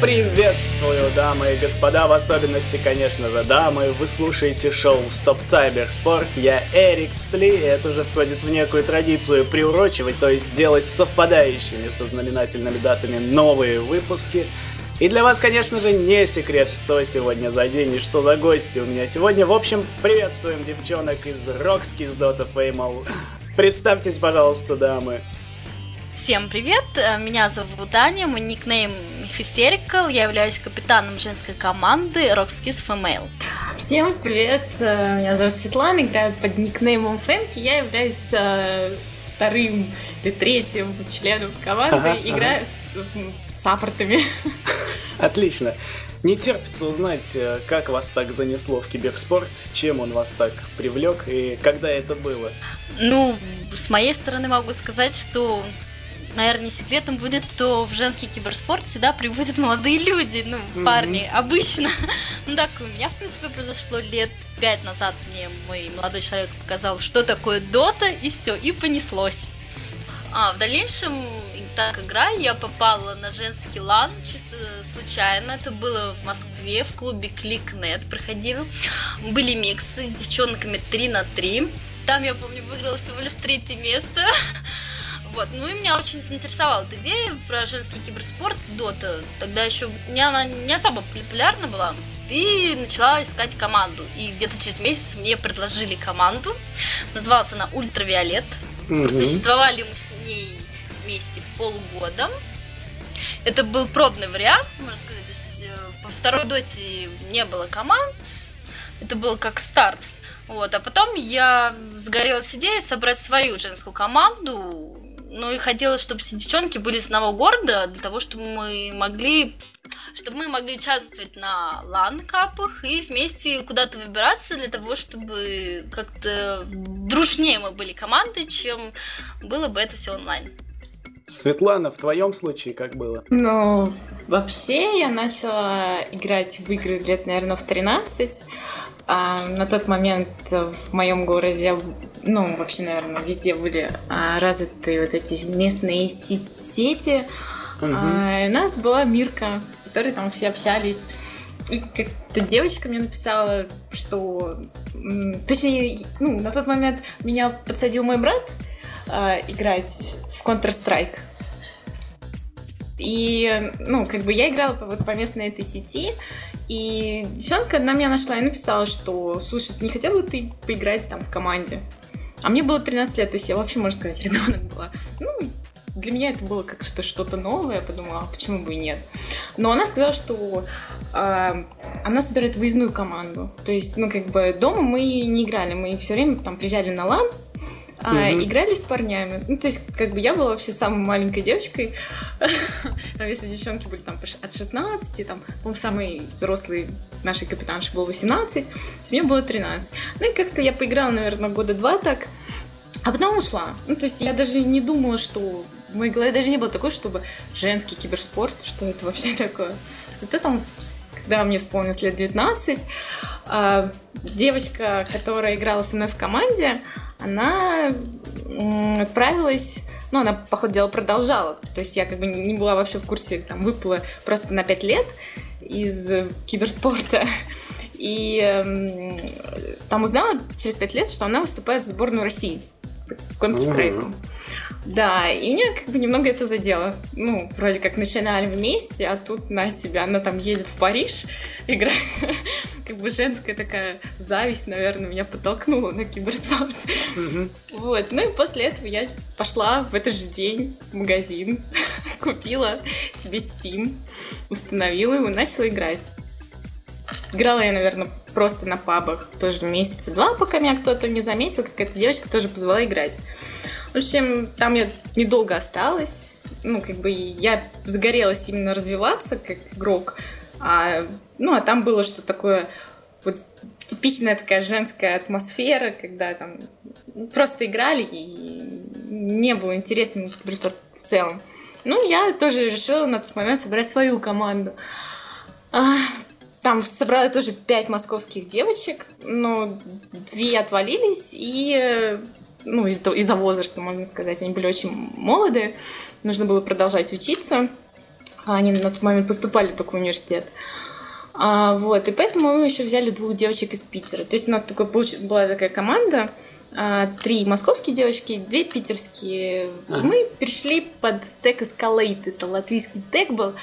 Приветствую, дамы и господа, в особенности, конечно же, дамы. Вы слушаете шоу «Стоп Цайберспорт». Я Эрик Сли, и это уже входит в некую традицию приурочивать, то есть делать совпадающими со знаменательными датами новые выпуски. И для вас, конечно же, не секрет, что сегодня за день и что за гости у меня сегодня. В общем, приветствуем девчонок из Рокски с Dota Fame. Представьтесь, пожалуйста, дамы. Всем привет, э, меня зовут Аня, мой никнейм Hysterical, я являюсь капитаном женской команды Rockskis Female. Всем привет, э, меня зовут Светлана, играю под никнеймом Фэнки, я являюсь э, вторым или третьим членом команды, ага, играю ага. с саппортами. Отлично. Не терпится узнать, как вас так занесло в киберспорт, чем он вас так привлек и когда это было. Ну, с моей стороны могу сказать, что наверное, не секретом будет, что в женский киберспорт всегда приводят молодые люди, ну, mm-hmm. парни, обычно. ну, так у меня, в принципе, произошло лет пять назад. Мне мой молодой человек показал, что такое дота, и все, и понеслось. А в дальнейшем, так играя, я попала на женский лан чисто случайно. Это было в Москве, в клубе ClickNet проходил. Были миксы с девчонками 3 на 3. Там, я помню, выиграла всего лишь третье место. Вот, ну и меня очень заинтересовала эта идея про женский киберспорт Дота. Тогда еще не, она не особо популярна была. И начала искать команду. И где-то через месяц мне предложили команду. Называлась она Ультравиолет. Угу. Существовали мы с ней вместе полгода. Это был пробный вариант, можно сказать. То есть по э, второй доте не было команд. Это был как старт. Вот, а потом я сгорелась идеей собрать свою женскую команду, ну и хотелось, чтобы все девчонки были с одного города, для того, чтобы мы могли чтобы мы могли участвовать на лан-капах и вместе куда-то выбираться для того, чтобы как-то дружнее мы были командой, чем было бы это все онлайн. Светлана, в твоем случае как было? Ну, вообще я начала играть в игры лет, наверное, в 13. А, на тот момент в моем городе, ну, вообще, наверное, везде были а, развиты вот эти местные сети. Угу. А, у нас была Мирка, в которой там все общались. И как-то девочка мне написала, что... Точнее, ну, на тот момент меня подсадил мой брат а, играть в Counter-Strike. И, ну, как бы я играла по, вот, по местной этой сети, и девчонка на меня нашла и написала, что, слушай, не хотела бы ты поиграть там в команде? А мне было 13 лет, то есть я вообще, можно сказать, ребенок была. Ну, для меня это было как что что-то новое, я подумала, а почему бы и нет. Но она сказала, что э, она собирает выездную команду. То есть, ну, как бы дома мы не играли, мы все время там приезжали на лан, а, угу. играли с парнями. Ну, то есть, как бы я была вообще самой маленькой девочкой. там, если девчонки были там от 16, там, по самый взрослый нашей капитанши был 18, то есть мне было 13. Ну и как-то я поиграла, наверное, года два так, а потом ушла. Ну, то есть я даже не думала, что в моей голове даже не было такой, чтобы женский киберспорт, что это вообще такое. Вот это там, когда мне исполнилось лет 19, а, девочка, которая играла со мной в команде, она отправилась ну, она, по ходу дела, продолжала. То есть я как бы не была вообще в курсе, там, выпала просто на 5 лет из киберспорта. И э, там узнала через 5 лет, что она выступает в сборную России Counter-Strike. Да, и меня как бы немного это задело. Ну, вроде как начинали вместе, а тут на себя. Она там едет в Париж играть. как бы женская такая зависть, наверное, меня подтолкнула на киберспорт. вот. Ну и после этого я пошла в этот же день в магазин, купила себе Steam, установила его, начала играть. Играла я, наверное, просто на пабах тоже месяца два, пока меня кто-то не заметил, какая-то девочка тоже позвала играть. В общем, там я недолго осталась. Ну, как бы я загорелась именно развиваться как игрок. А, ну, а там было что такое вот типичная такая женская атмосфера, когда там просто играли и не было интересно в целом. Ну, я тоже решила на тот момент собрать свою команду. А, там собрала тоже пять московских девочек, но две отвалились, и ну, из-за, из возраста, можно сказать, они были очень молодые, нужно было продолжать учиться. Они на тот момент поступали только в университет. А, вот, и поэтому мы еще взяли двух девочек из Питера. То есть у нас такой, была такая команда, а, три московские девочки, две питерские. Ага. Мы перешли под стек Escalate, это латвийский тег был.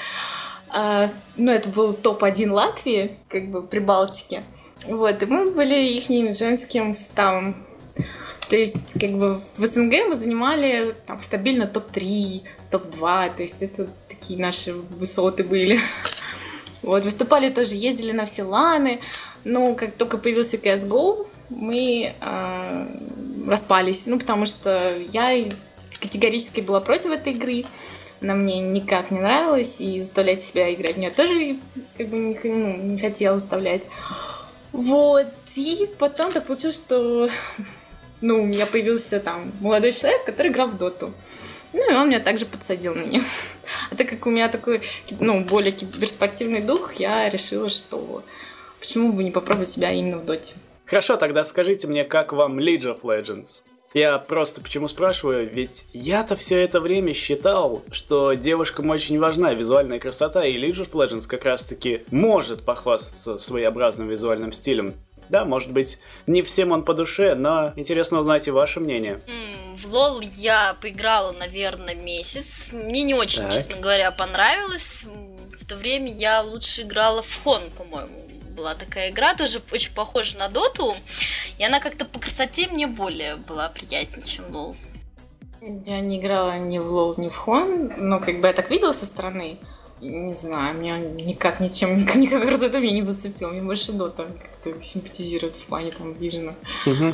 А, ну, это был топ-1 Латвии, как бы при Балтике. Вот, и мы были их женским составом. То есть, как бы в СНГ мы занимали там стабильно топ-3, топ-2, то есть это такие наши высоты были. Вот, выступали тоже, ездили на все ланы, но как только появился CSGO, мы э, распались, ну, потому что я категорически была против этой игры, она мне никак не нравилась, и заставлять себя играть в нее тоже как бы не, ну, не хотела заставлять. Вот, и потом так получилось, что ну, у меня появился там молодой человек, который играл в доту. Ну, и он меня также подсадил на нее. А так как у меня такой, ну, более киберспортивный дух, я решила, что почему бы не попробовать себя именно в доте. Хорошо, тогда скажите мне, как вам League of Legends? Я просто почему спрашиваю, ведь я-то все это время считал, что девушкам очень важна визуальная красота, и League of Legends как раз-таки может похвастаться своеобразным визуальным стилем. Да, может быть, не всем он по душе, но интересно узнать и ваше мнение. в LoL я поиграла, наверное, месяц. Мне не очень, так. честно говоря, понравилось. В то время я лучше играла в HoN, по-моему. Была такая игра, тоже очень похожа на Доту. И она как-то по красоте мне более была приятнее, чем LoL. Я не играла ни в LoL, ни в HoN, но как бы я так видела со стороны. Не знаю, меня никак ничем, никакой красотой меня не зацепил. Мне больше Дота как-то симпатизирует в плане там vision а. Угу.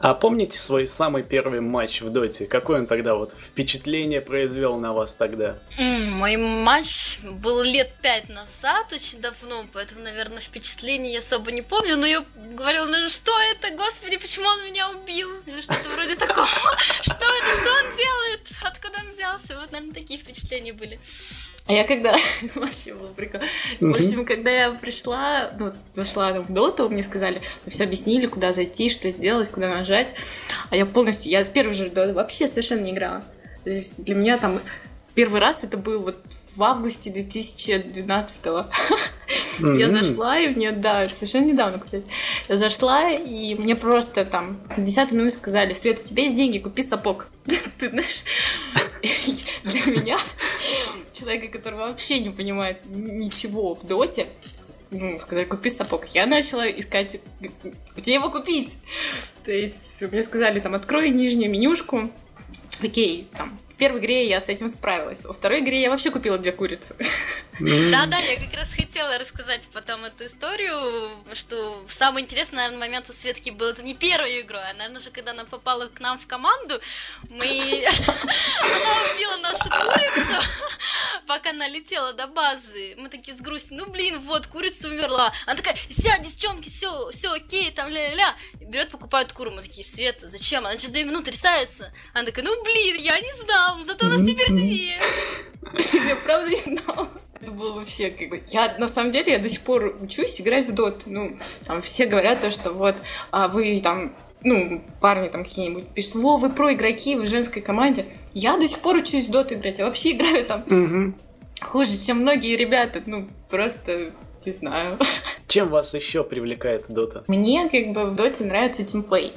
А помните свой самый первый матч в Доте? Какое он тогда вот впечатление произвел на вас тогда? Mm, мой матч был лет пять назад, очень давно, поэтому, наверное, впечатлений я особо не помню, но я говорила, ну что это, господи, почему он меня убил? Что-то вроде такого. Что это, что он делает? Откуда он взялся? Вот, наверное, такие впечатления были. А я когда... Вообще был прикол. В общем, когда я пришла, ну, зашла в доту, мне сказали, мы все объяснили, куда зайти, что сделать, куда нажать. А я полностью... Я в первый же доту вообще совершенно не играла. То есть для меня там первый раз это был вот в августе 2012 -го. Mm-hmm. Я зашла, и мне, да, совершенно недавно, кстати. Я зашла, и мне просто там 10 минут сказали, Свет, у тебя есть деньги, купи сапог. Ты знаешь, для меня, человека, который вообще не понимает ничего в доте, ну, сказали, купи сапог. Я начала искать, где его купить. То есть мне сказали, там, открой нижнюю менюшку. Окей, там, первой игре я с этим справилась. Во второй игре я вообще купила две курицы. Да-да, я как раз хотела рассказать потом эту историю, что самый интересный, наверное, момент у Светки был это не первой игрой, а, наверное, же когда она попала к нам в команду, мы... Она убила нашу курицу, пока она летела до базы. Мы такие с грустью, ну блин, вот, курица умерла. Она такая, все, девчонки, все, все окей, там ля-ля-ля. Берет, покупает куру. Мы такие, Света, зачем? Она через две минуты рисается. Она такая, ну блин, я не знала, зато у нас теперь две. Я правда не знала. Это было вообще как бы... Я, на самом деле, я до сих пор учусь играть в дот. Ну, там все говорят то, что вот а вы там ну, парни там какие-нибудь пишут, во, вы про игроки в женской команде. Я до сих пор учусь в доту играть, я вообще играю там угу. хуже, чем многие ребята, ну, просто не знаю. Чем вас еще привлекает Дота? Мне как бы в Доте нравится тимплей.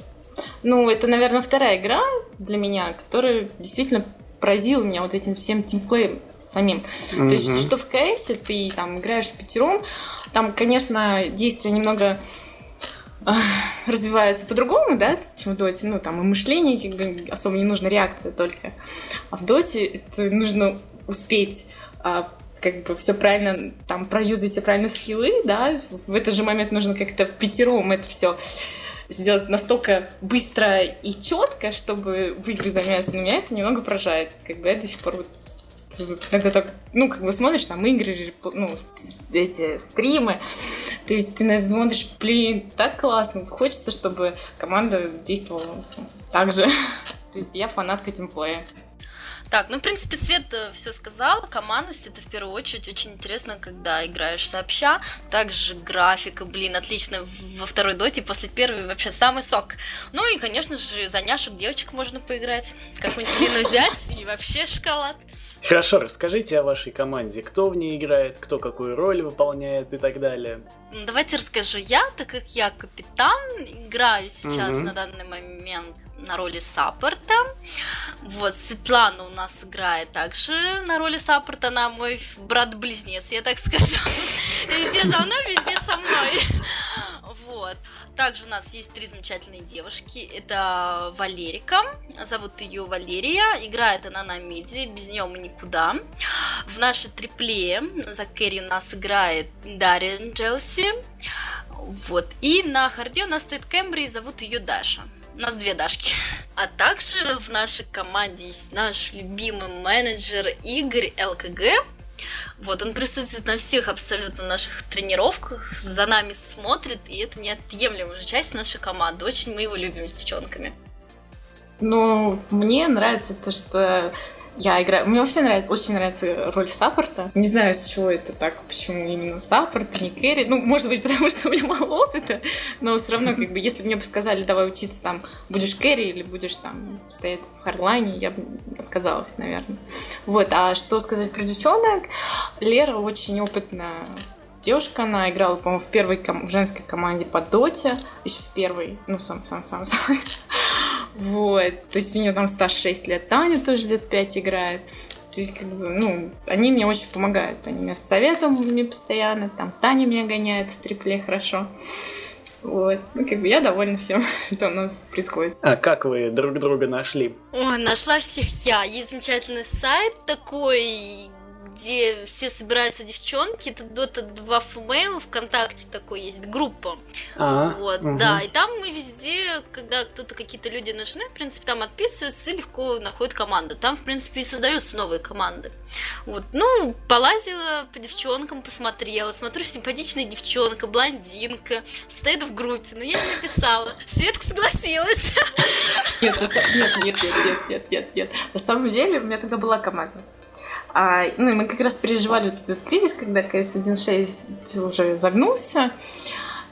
Ну, это, наверное, вторая игра для меня, которая действительно поразила меня вот этим всем тимплеем самим. Mm-hmm. То есть, что в КС ты там играешь в пятером, там, конечно, действие немного развиваются по-другому, да, чем в доте. Ну, там и мышление, как бы особо не нужна реакция только. А в доте это нужно успеть а, как бы все правильно, там, проюзать все правильно скиллы, да, в этот же момент нужно как-то в пятером это все сделать настолько быстро и четко, чтобы в игры заняться. Но меня это немного поражает. Как бы я до сих пор вот иногда так, ну, как бы смотришь там игры, ну, эти стримы, то есть ты на это смотришь, блин, так классно, хочется, чтобы команда действовала так же. То есть я фанатка тимплея. Так, ну, в принципе, Свет все сказал. Командность это в первую очередь очень интересно, когда играешь сообща. Также графика, блин, отлично во второй доте, после первой вообще самый сок. Ну и, конечно же, за няшек девочек можно поиграть. Какую-нибудь Лину взять и вообще шоколад. Хорошо, расскажите о вашей команде. Кто в ней играет, кто какую роль выполняет и так далее. Давайте расскажу я, так как я капитан, играю сейчас угу. на данный момент на роли саппорта. Вот, Светлана у нас играет также на роли саппорта, она мой брат-близнец, я так скажу. Везде за мной, везде со мной. Вот. Также у нас есть три замечательные девушки. Это Валерика, зовут ее Валерия, играет она на миди, без нее мы никуда. В нашей трипле за Кэрри у нас играет Дарья Джелси. Вот. И на харде у нас стоит Кэмбри, зовут ее Даша. У нас две Дашки. А также в нашей команде есть наш любимый менеджер Игорь ЛКГ. Вот, он присутствует на всех абсолютно наших тренировках, за нами смотрит, и это неотъемлемая часть нашей команды. Очень мы его любим с девчонками. Ну, мне нравится то, что я играю... Мне вообще нравится, очень нравится роль саппорта. Не знаю, с чего это так, почему именно саппорт, не кэрри. Ну, может быть, потому что у меня мало опыта, но все равно, как бы, если бы мне бы сказали, давай учиться там, будешь кэрри или будешь там стоять в харлайне, я бы отказалась, наверное. Вот, а что сказать про девчонок? Лера очень опытная девушка, она играла, по-моему, в первой ком- в женской команде по доте, еще в первой, ну, сам-сам-сам. Вот. То есть у нее там стаж 6 лет. Таня тоже лет 5 играет. То есть, как бы, ну, они мне очень помогают. Они меня с советом мне постоянно. Там Таня меня гоняет в трипле хорошо. Вот. Ну, как бы я довольна всем, что у нас происходит. А как вы друг друга нашли? Ой, нашла всех я. Есть замечательный сайт такой, где все собираются девчонки, это Dota 2 Female, ВКонтакте такой есть группа. А, вот, угу. да, и там мы везде, когда кто-то, какие-то люди нужны, в принципе, там отписываются и легко находят команду. Там, в принципе, и создаются новые команды. Вот, ну, полазила по девчонкам, посмотрела, смотрю, симпатичная девчонка, блондинка, стоит в группе, но я не написала. Светка согласилась. Нет, нет, нет, нет, нет, нет, нет, нет. На самом деле, у меня тогда была команда. А, ну, мы как раз переживали вот этот кризис, когда КС 1.6 уже загнулся.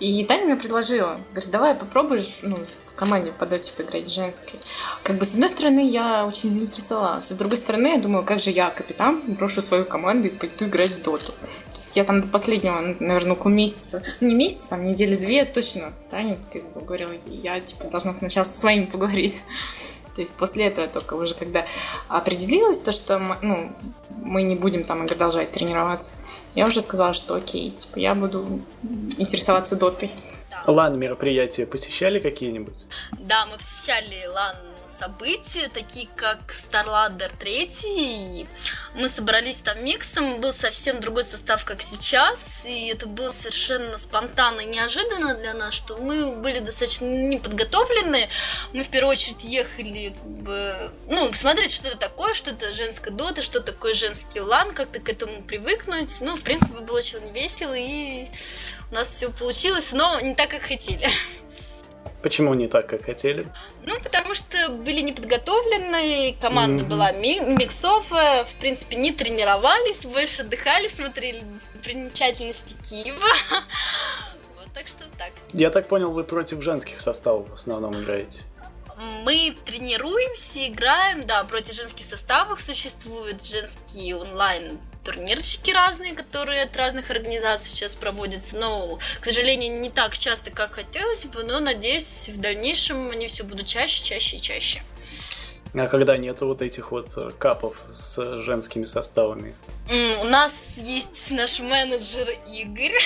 И Таня мне предложила, говорит, давай попробуешь ну, в команде по доте поиграть женской. Как бы, с одной стороны, я очень заинтересовалась. С другой стороны, я думаю, как же я, капитан, брошу свою команду и пойду играть в доту. То есть я там до последнего, наверное, около месяца, ну не месяца, там недели две точно, Таня как бы говорила, я типа должна сначала со своими поговорить. То есть после этого только уже, когда определилось то, что ну, мы не будем там продолжать тренироваться, я уже сказала, что окей, типа я буду интересоваться дотой. LAN мероприятия посещали какие-нибудь? Да, мы посещали LAN события, такие как StarLadder 3. Мы собрались там миксом, был совсем другой состав, как сейчас, и это было совершенно спонтанно и неожиданно для нас, что мы были достаточно неподготовлены. Мы в первую очередь ехали, ну, посмотреть, что это такое, что это женская дота, что такое женский LAN, как-то к этому привыкнуть. Ну, в принципе, было очень весело, и у нас все получилось, но не так, как хотели. Почему не так, как хотели? Ну, потому что были неподготовлены, команда mm-hmm. была ми- миксовая, в принципе, не тренировались, больше отдыхали, смотрели достопримечательности Киева. Вот, так что так. Я так понял, вы против женских составов в основном играете? Мы тренируемся, играем, да, против женских составов существует женский онлайн турнирчики разные, которые от разных организаций сейчас проводятся. Но, к сожалению, не так часто, как хотелось бы, но надеюсь, в дальнейшем они все будут чаще, чаще и чаще. А когда нету вот этих вот э, капов с женскими составами? Mm, у нас есть наш менеджер Игорь,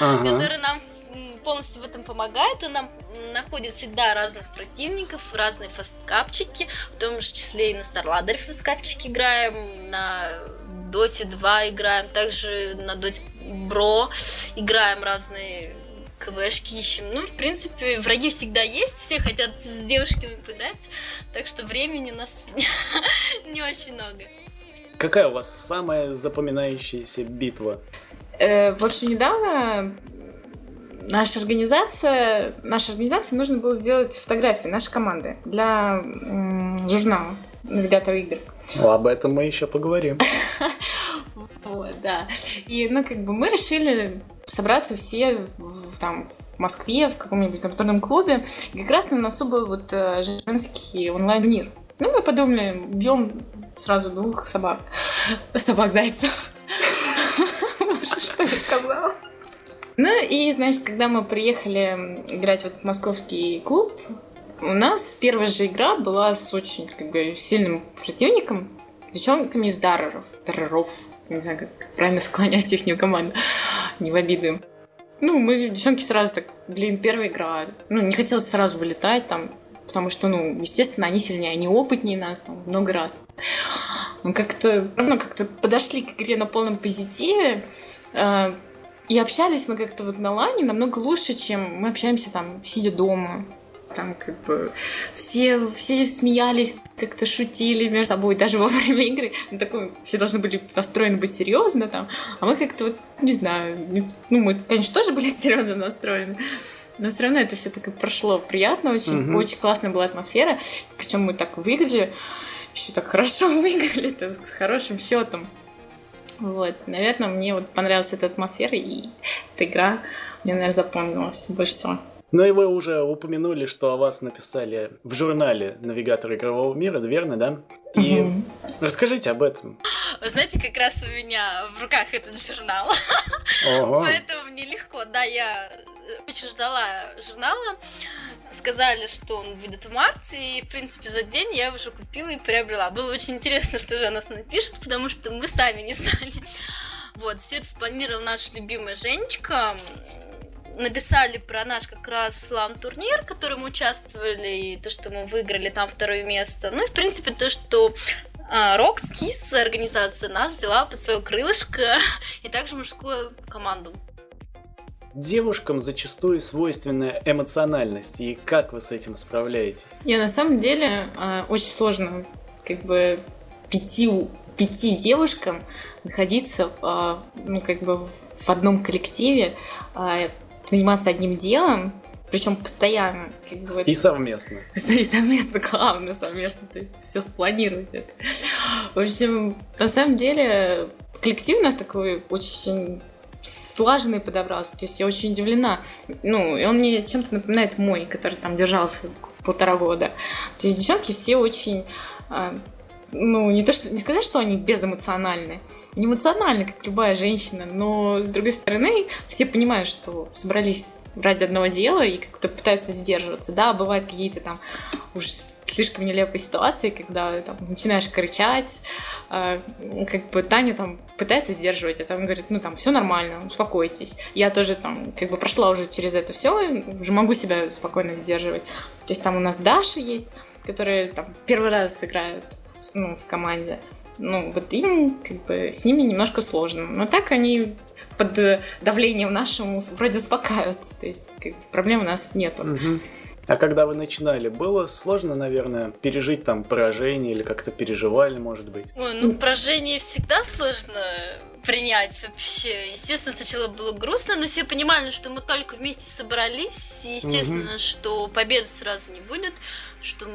ага. который нам полностью в этом помогает, и нам находит всегда разных противников, разные фасткапчики, в том же числе и на Старладере фасткапчики играем, на Доте 2 играем, также на Доте Бро играем разные КВшки ищем. Ну, в принципе, враги всегда есть, все хотят с девушками пытать, так что времени у нас не очень много. Какая у вас самая запоминающаяся битва? Э, в общем, недавно наша организация, наша организация нужно было сделать фотографии нашей команды для м- журнала. Навигатор игр. Ну, об этом мы еще поговорим. Вот, да. И, ну, как бы мы решили собраться все в, там, в Москве, в каком-нибудь компьютерном клубе, и как раз на особый вот э, женский онлайн-мир. Ну, мы подумали, бьем сразу двух собак. Собак-зайцев. Что я сказала? Ну и, значит, когда мы приехали играть в московский клуб, у нас первая же игра была с очень как бы, сильным противником, девчонками из Дарреров. Дарреров. Не знаю, как правильно склонять их команду. Не в обиду. Ну, мы, девчонки, сразу так, блин, первая игра. Ну, не хотелось сразу вылетать там, потому что, ну, естественно, они сильнее, они опытнее нас там много раз. Мы как-то, ну, как-то подошли к игре на полном позитиве, э, и общались мы как-то вот на лане намного лучше, чем мы общаемся там, сидя дома. Там как бы все, все смеялись, как-то шутили между собой, даже во время игры. Ну, такой, все должны были настроены быть серьезно там. А мы как-то вот, не знаю, ну, мы, конечно, тоже были серьезно настроены. Но все равно это все так и прошло приятно, очень, угу. очень классная была атмосфера. Причем мы так выиграли, еще так хорошо выиграли, -то, с хорошим счетом. Вот, наверное, мне вот понравилась эта атмосфера, и эта игра мне, наверное, запомнилась больше всего. Ну и вы уже упомянули, что о вас написали в журнале «Навигатор игрового мира», верно, да? И угу. расскажите об этом. Вы знаете, как раз у меня в руках этот журнал. Ого. Поэтому мне легко. Да, я очень ждала журнала. Сказали, что он выйдет в марте, и, в принципе, за день я уже купила и приобрела. Было очень интересно, что же она напишет, потому что мы сами не знали. Вот, все это спланировал наш любимый Женечка написали про наш как раз слам-турнир, в котором мы участвовали, и то, что мы выиграли там второе место. Ну и, в принципе, то, что Рокс Кис организация нас взяла под свое крылышко и также мужскую команду. Девушкам зачастую свойственна эмоциональность, и как вы с этим справляетесь? Я на самом деле а, очень сложно как бы пяти, пяти девушкам находиться а, ну, как бы в одном коллективе, а, заниматься одним делом, причем постоянно. Как бы, и совместно. И совместно, главное, совместно, то есть все спланировать это. В общем, на самом деле, коллектив у нас такой очень слаженный подобрался, то есть я очень удивлена. Ну, и он мне чем-то напоминает мой, который там держался полтора года. То есть девчонки все очень а, ну, не то что, не сказать, что они безэмоциональны. Они эмоциональны, как любая женщина, но, с другой стороны, все понимают, что собрались ради одного дела и как-то пытаются сдерживаться. Да, бывают какие-то там уж слишком нелепые ситуации, когда там начинаешь кричать, э, как бы Таня там пытается сдерживать это, он говорит, ну там все нормально, успокойтесь. Я тоже там как бы прошла уже через это все, уже могу себя спокойно сдерживать. То есть там у нас Даша есть, которые там первый раз играют ну, в команде. Ну, вот им, как бы, с ними немножко сложно. Но так они под давлением нашим вроде успокаиваются. То есть как, проблем у нас нету. Угу. А когда вы начинали, было сложно, наверное, пережить там поражение или как-то переживали, может быть? Ой, ну поражение всегда сложно принять вообще. Естественно, сначала было грустно, но все понимали, что мы только вместе собрались. естественно, угу. что победы сразу не будет, что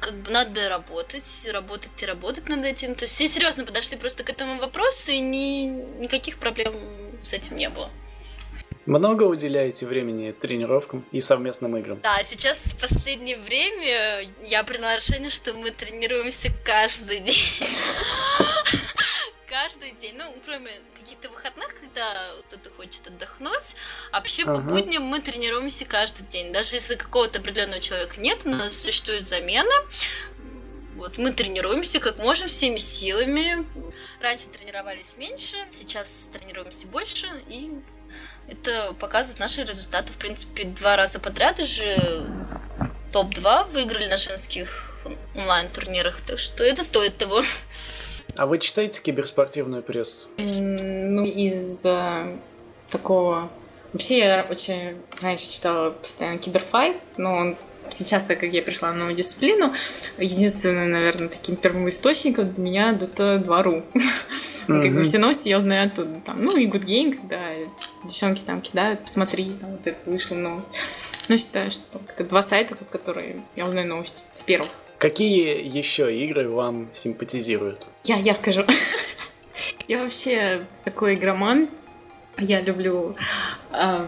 как бы надо работать, работать и работать над этим. То есть все серьезно подошли просто к этому вопросу, и ни, никаких проблем с этим не было. Много уделяете времени тренировкам и совместным играм? Да, сейчас в последнее время я приняла решение, что мы тренируемся каждый день каждый день, ну, кроме каких-то выходных, когда кто-то хочет отдохнуть, а вообще по будням мы тренируемся каждый день. Даже если какого-то определенного человека нет, у нас существует замена. Вот мы тренируемся как можем всеми силами. Раньше тренировались меньше, сейчас тренируемся больше, и это показывает наши результаты. В принципе, два раза подряд уже топ-2 выиграли на женских онлайн-турнирах, так что это стоит того. А вы читаете киберспортивную прессу? Ну, из э, такого... Вообще, я очень раньше читала постоянно киберфайт, но он сейчас, как я пришла на новую дисциплину, единственным, наверное, таким первым источником для меня это 2.ru. Как бы все новости я узнаю оттуда. Там, ну, и Good Game, когда девчонки там кидают, посмотри, там вот это вышла новость. Но считаю, что это два сайта, под которые я узнаю новости с первых. Какие еще игры вам симпатизируют? Я, я скажу. Я вообще такой игроман. Я люблю... Э,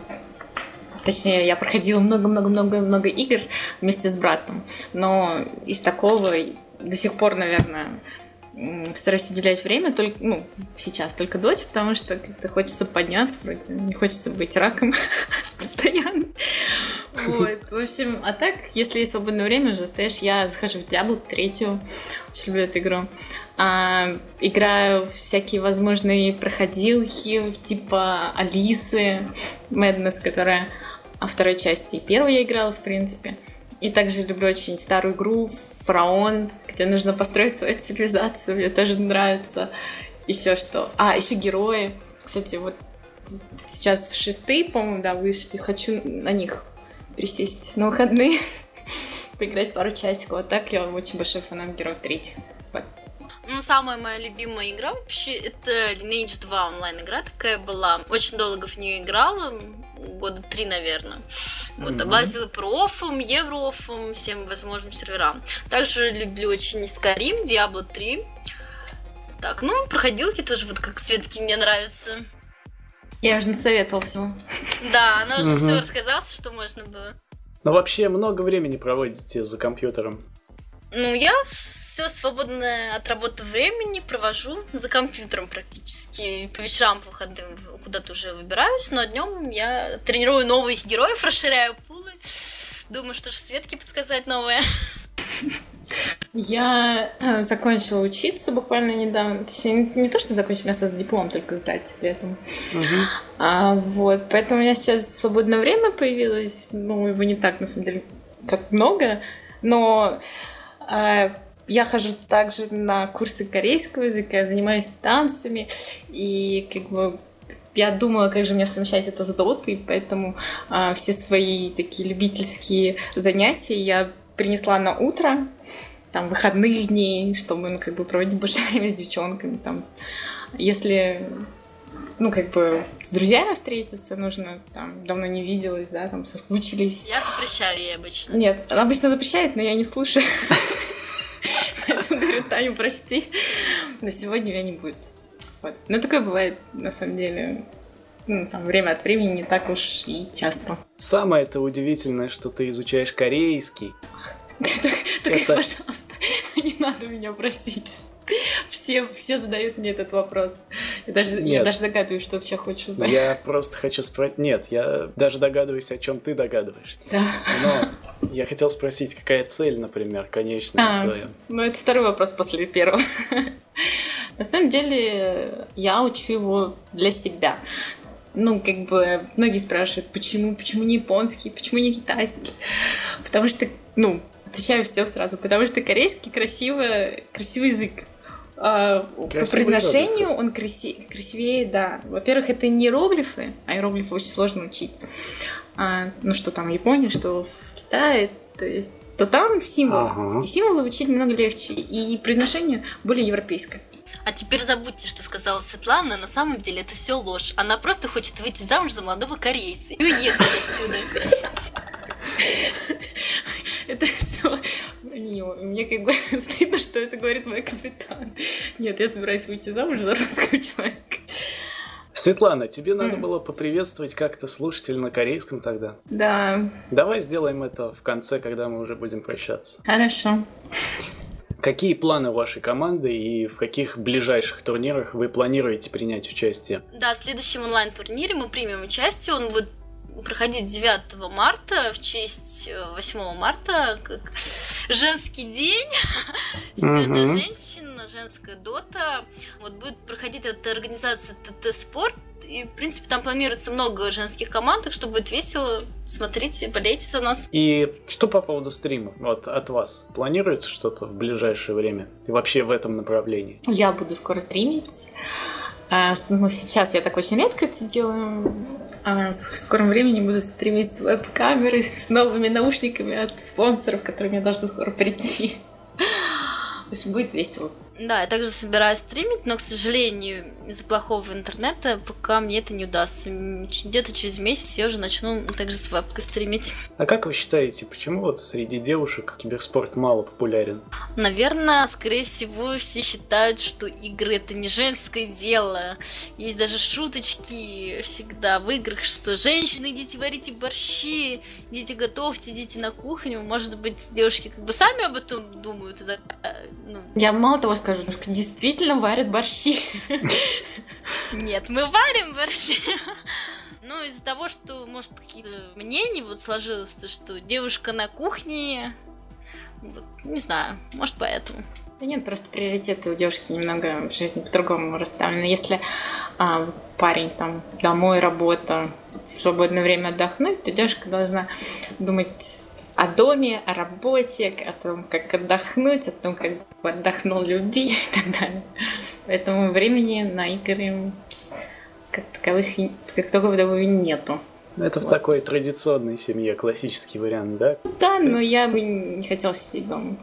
точнее, я проходила много-много-много-много игр вместе с братом. Но из такого до сих пор, наверное, стараюсь уделять время только, ну, сейчас только доте, потому что как-то хочется подняться, вроде не хочется быть раком постоянно. Вот, в общем, а так, если есть свободное время, уже стоишь, я захожу в Diablo третью, очень люблю эту игру. А, играю всякие возможные проходилки, типа Алисы, Madness, которая о второй части. И первую я играла, в принципе. И также люблю очень старую игру Фараон, где нужно построить свою цивилизацию. Мне тоже нравится. Еще что? А, еще герои. Кстати, вот сейчас шестые, по-моему, да, вышли. Хочу на них присесть на выходные, поиграть пару часиков. А так я очень большой фанат героев третьих. Ну, самая моя любимая игра вообще это Lineage 2 онлайн игра такая была. Очень долго в нее играла, года три, наверное. Вот, mm-hmm. облазила профом, еврофом, всем возможным серверам. Также люблю очень Skyrim, Diablo 3. Так, ну, проходилки тоже вот как Светки мне нравятся. Я уже насоветовал все. Да, она уже все рассказала, что можно было. Но вообще много времени проводите за компьютером. Ну, я все свободное от работы времени провожу за компьютером практически. По вечерам, по выходным куда-то уже выбираюсь, но днем я тренирую новых героев, расширяю пулы. Думаю, что же Светке подсказать новое. Я э, закончила учиться буквально недавно. Точнее, не то, что закончила, осталось диплом только сдать летом. Угу. А, вот, поэтому у меня сейчас свободное время появилось. Ну, его не так, на самом деле, как много. Но я хожу также на курсы корейского языка, я занимаюсь танцами, и как бы я думала, как же мне совмещать это с дотой, поэтому а, все свои такие любительские занятия я принесла на утро, там, выходных дней, чтобы, ну, как бы проводить больше времени с девчонками, там, если ну, как бы с друзьями встретиться нужно, там, давно не виделась, да, там, соскучились. Я запрещаю ей обычно. Нет, она обычно запрещает, но я не слушаю. Поэтому говорю, Таню, прости, на сегодня я не будет. Вот. Но такое бывает, на самом деле, ну, там, время от времени не так уж и часто. Самое это удивительное, что ты изучаешь корейский. Так, пожалуйста, не надо меня просить. Все, все задают мне этот вопрос. Я даже, Нет. я даже догадываюсь, что ты сейчас хочешь узнать. Я просто хочу спросить. Нет, я даже догадываюсь, о чем ты догадываешься. Да. Но я хотел спросить, какая цель, например, конечная а, твоя? Ну, это второй вопрос после первого. На самом деле, я учу его для себя. Ну, как бы, многие спрашивают, почему, почему не японский, почему не китайский? Потому что, ну, отвечаю все сразу, потому что корейский красивый, красивый язык. А, по произношению он краси... красивее, да. Во-первых, это не иероглифы, а иероглифы очень сложно учить. А, ну, что там в Японии, что в Китае, то есть то там символы. Ага. И символы учить намного легче. И произношение более европейское. А теперь забудьте, что сказала Светлана. На самом деле это все ложь. Она просто хочет выйти замуж за молодого корейца и уехать отсюда. Это все не, мне как бы стыдно, что это говорит мой капитан. Нет, я собираюсь выйти замуж за русского человека. Светлана, тебе надо было поприветствовать как-то слушателей на корейском тогда. Да. Давай сделаем это в конце, когда мы уже будем прощаться. Хорошо. Какие планы вашей команды и в каких ближайших турнирах вы планируете принять участие? Да, в следующем онлайн-турнире мы примем участие. Он будет проходить 9 марта в честь 8 э, марта, как женский день, Светлая женщина, женская дота. Вот будет проходить эта организация ТТ Спорт, и, в принципе, там планируется много женских команд, так что будет весело. Смотрите, болейте за нас. И что по поводу стрима? Вот от вас. Планируется что-то в ближайшее время? И вообще в этом направлении? Я буду скоро стримить. А, ну, сейчас я так очень редко это делаю. А в скором времени буду стримить с веб-камерой, с новыми наушниками от спонсоров, которые мне должны скоро прийти. В общем, будет весело. Да, я также собираюсь стримить, но, к сожалению, из-за плохого интернета пока мне это не удастся. Где-то через месяц я уже начну также с вебкой стримить. А как вы считаете, почему вот среди девушек киберспорт мало популярен? Наверное, скорее всего, все считают, что игры это не женское дело. Есть даже шуточки всегда в играх, что женщины, идите варите борщи, идите готовьте, идите на кухню. Может быть, девушки как бы сами об этом думают. Из-за, ну... Я мало того скажу, скажу, действительно варят борщи. Нет, мы варим борщи. Ну, из-за того, что, может, какие-то мнения вот сложилось, то, что девушка на кухне, вот, не знаю, может, поэтому. Да нет, просто приоритеты у девушки немного в жизни по-другому расставлены. Если а, парень там домой, работа, в свободное время отдохнуть, то девушка должна думать о доме, о работе, о том, как отдохнуть, о том, как отдохнул любви и так далее. Поэтому времени на игры как таковых, как такового нету. Это вот. в такой традиционной семье классический вариант, да? Да, но я бы не хотела сидеть дома.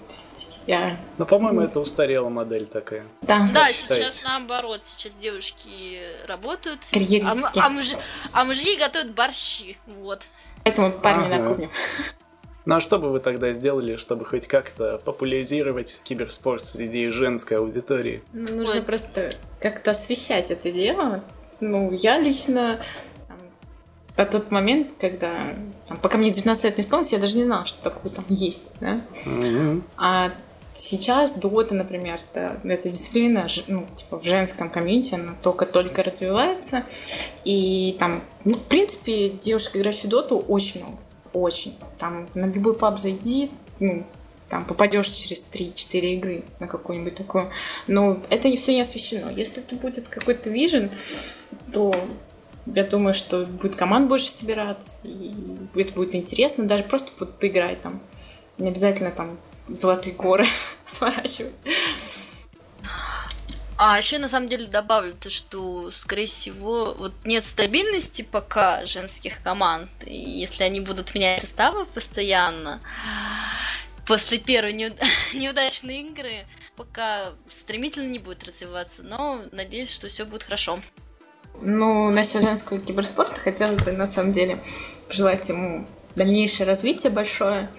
Я... Ну, по-моему, это устарела модель такая. Да, да сейчас наоборот. Сейчас девушки работают, а, а, муж... а мужья готовят борщи. Вот. Поэтому парни ага. на кухне. Ну а что бы вы тогда сделали, чтобы хоть как-то популяризировать киберспорт среди женской аудитории? Ну, нужно Ой. просто как-то освещать это дело. Ну, я лично там, на тот момент, когда, там, пока мне 19 лет не исполнилось, я даже не знала, что такое там есть, да? Mm-hmm. А сейчас дота, например, это, эта дисциплина, ну, типа в женском комьюнити, она только-только развивается. И там, ну, в принципе, девушек, играющих доту, очень много очень. Там на любой паб зайди, ну, там попадешь через 3-4 игры на какую-нибудь такую. Но это все не освещено. Если это будет какой-то вижен, то я думаю, что будет команд больше собираться, и это будет интересно, даже просто вот поиграть там. Не обязательно там золотые горы сворачивать. А еще на самом деле добавлю то, что, скорее всего, вот нет стабильности пока женских команд. И если они будут менять составы постоянно, после первой неуд... неудачной игры, пока стремительно не будет развиваться. Но надеюсь, что все будет хорошо. Ну, насчет женского киберспорта хотелось бы на самом деле пожелать ему дальнейшее развитие большое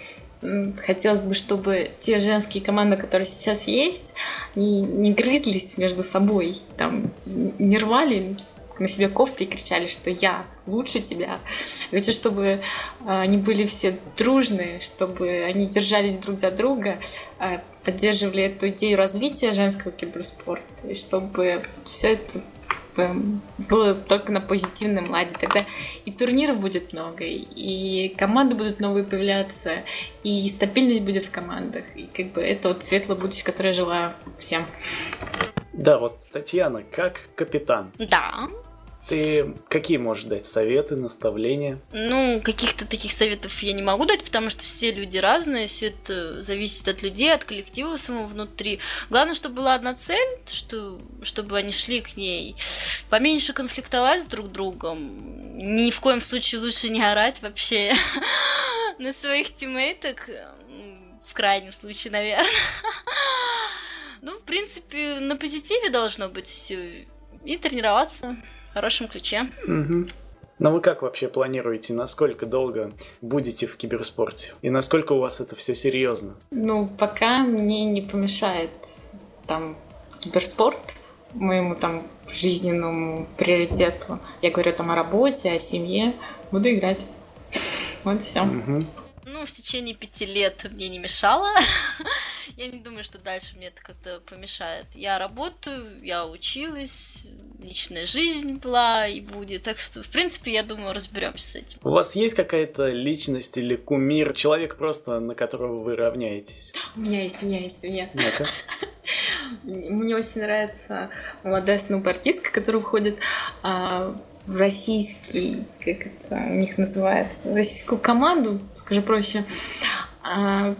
хотелось бы, чтобы те женские команды, которые сейчас есть, не, не грызлись между собой, там, не рвали на себе кофты и кричали, что я лучше тебя. Хочу, чтобы а, они были все дружные, чтобы они держались друг за друга, а, поддерживали эту идею развития женского киберспорта, и чтобы все это было только на позитивном ладе. Тогда и турниров будет много, и команды будут новые появляться, и стабильность будет в командах. И как бы это вот светлое будущее, которое я желаю всем. Да, вот Татьяна, как капитан. Да. Ты какие можешь дать советы, наставления? Ну, каких-то таких советов я не могу дать, потому что все люди разные, все это зависит от людей, от коллектива самого внутри. Главное, чтобы была одна цель, что, чтобы они шли к ней. Поменьше конфликтовать с друг другом. Ни в коем случае лучше не орать вообще на своих тиммейтах. В крайнем случае, наверное. Ну, в принципе, на позитиве должно быть все. И тренироваться хорошем ключе. Угу. Но вы как вообще планируете, насколько долго будете в киберспорте? И насколько у вас это все серьезно? Ну, пока мне не помешает там киберспорт моему там жизненному приоритету. Я говорю там о работе, о семье. Буду играть. Вот все. Угу. Ну, в течение пяти лет мне не мешало. я не думаю, что дальше мне это как-то помешает. Я работаю, я училась, личная жизнь была и будет. Так что, в принципе, я думаю, разберемся с этим. У вас есть какая-то личность или кумир, человек просто, на которого вы равняетесь? У меня есть, у меня есть, у меня. Мне очень нравится молодая снуп-артистка, которая входит а, в российский, как это у них называется, в российскую команду, скажу проще. А,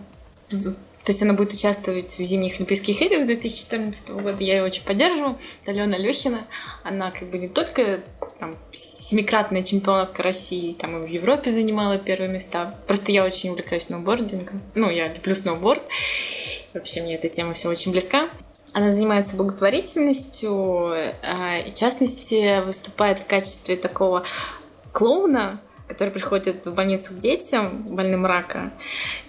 то есть она будет участвовать в зимних Олимпийских играх 2014 года. Я ее очень поддерживаю. Это Алена Лехина. Она как бы не только там, семикратная чемпионатка России, там и в Европе занимала первые места. Просто я очень увлекаюсь сноубордингом. Ну, я люблю сноуборд. Вообще мне эта тема все очень близка. Она занимается благотворительностью, а, и в частности выступает в качестве такого клоуна, который приходит в больницу к детям больным рака.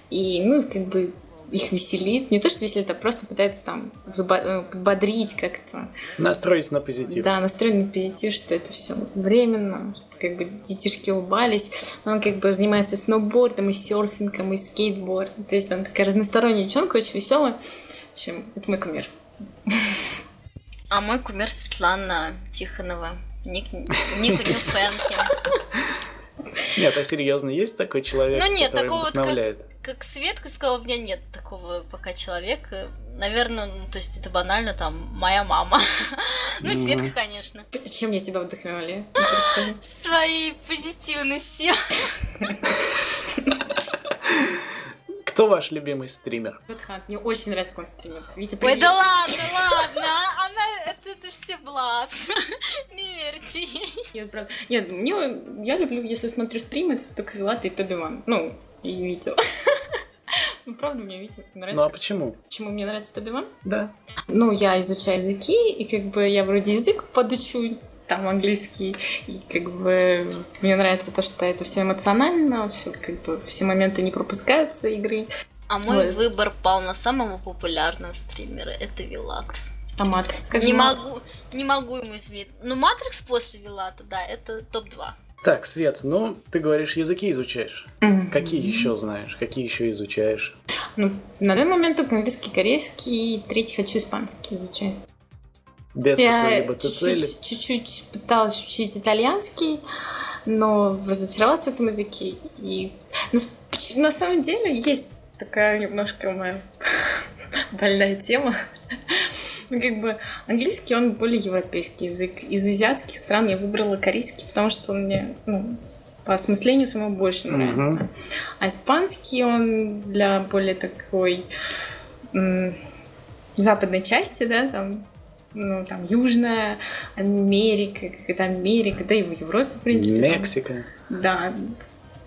И, ну, как бы их веселит. Не то, что веселит, а просто пытается там э, подбодрить как-то. Настроить на позитив. Да, настроить на позитив, что это все временно, что как бы детишки улыбались. Он как бы занимается сноубордом, и серфингом, и скейтбордом. То есть она такая разносторонняя девчонка, очень веселая. В общем, это мой кумир. А мой кумир Светлана Тихонова. Ник, Ник Ньюфенки. Нет, а серьезно, есть такой человек, ну, нет, который такого вдохновляет? Вот как, как Светка сказала, у меня нет такого пока человека. Наверное, ну, то есть это банально, там, моя мама. Ну, Светка, конечно. Чем я тебя вдохновляю? Своей позитивностью. Кто ваш любимый стример? Влад мне очень нравится твой стример. Витя, Ой, да ладно, ладно, а она, это, это все Влад. Не верьте ей. Нет, правда. Нет, мне, я люблю, если смотрю стримы, то только Влад и Тоби Ван. Ну, и Витя. Ну, правда, мне Витя нравится. Ну, а почему? Почему мне нравится Тоби Ван? Да. Ну, я изучаю языки, и как бы я вроде язык подучу, там английский, и как бы мне нравится то, что это все эмоционально, все как бы все моменты не пропускаются игры. А мой вот. выбор пал на самого популярного стримера, это Вилат. А Матрикс? Как не могу, не могу ему изменить. Ну, Матрикс после Вилата, да, это топ-2. Так, Свет, ну, ты говоришь, языки изучаешь. Mm-hmm. Какие еще знаешь? Какие еще изучаешь? Ну, на данный момент только английский, корейский, третий хочу испанский изучать. Без какой-либо цели? Чуть-чуть пыталась учить итальянский, но разочаровалась в этом языке. И ну, на самом деле есть такая немножко моя больная тема. Ну, как бы английский, он более европейский язык. Из азиатских стран я выбрала корейский, потому что он мне, ну, по осмыслению самому больше нравится. Uh-huh. А испанский, он для более такой м- западной части, да, там ну, там, Южная Америка, какая-то Америка, да и в Европе, в принципе. Мексика. Там, да.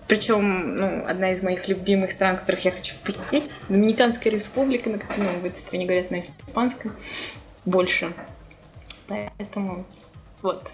Причем, ну, одна из моих любимых стран, которых я хочу посетить, Доминиканская республика, на ну, в этой стране говорят на испанском больше. Поэтому вот.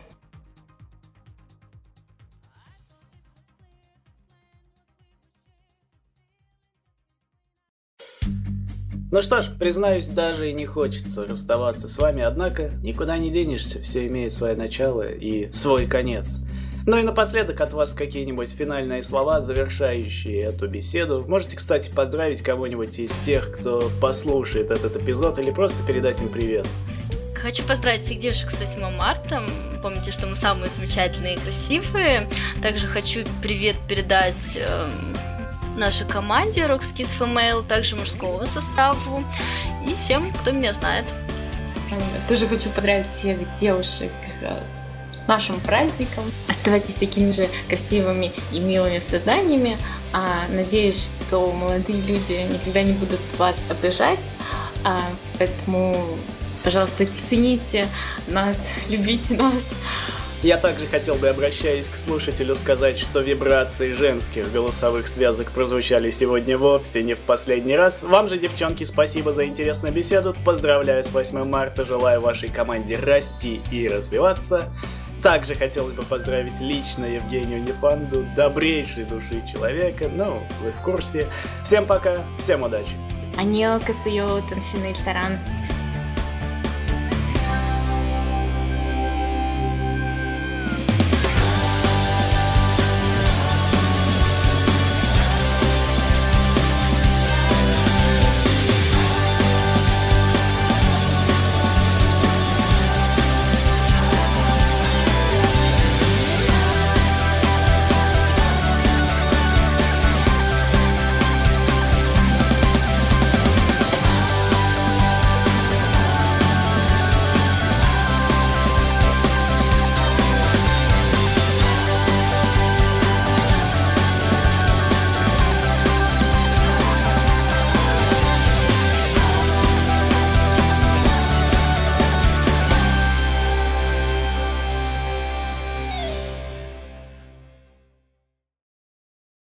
Ну что ж, признаюсь, даже и не хочется расставаться с вами, однако никуда не денешься, все имеет свое начало и свой конец. Ну и напоследок от вас какие-нибудь финальные слова, завершающие эту беседу. Можете, кстати, поздравить кого-нибудь из тех, кто послушает этот эпизод, или просто передать им привет. Хочу поздравить всех девушек с 8 марта. Помните, что мы самые замечательные и красивые. Также хочу привет передать эм, нашей команде Rockskis Female, также мужского составу и всем, кто меня знает. Тоже хочу поздравить всех девушек э, с нашим праздником. Оставайтесь такими же красивыми и милыми созданиями. А, надеюсь, что молодые люди никогда не будут вас обижать. А, поэтому, пожалуйста, цените нас, любите нас. Я также хотел бы, обращаясь к слушателю, сказать, что вибрации женских голосовых связок прозвучали сегодня вовсе не в последний раз. Вам же, девчонки, спасибо за интересную беседу. Поздравляю с 8 марта, желаю вашей команде расти и развиваться. Также хотелось бы поздравить лично Евгению Непанду, добрейшей души человека, ну, вы в курсе. Всем пока, всем удачи. Аньо, Касуё, Таншинель Саран.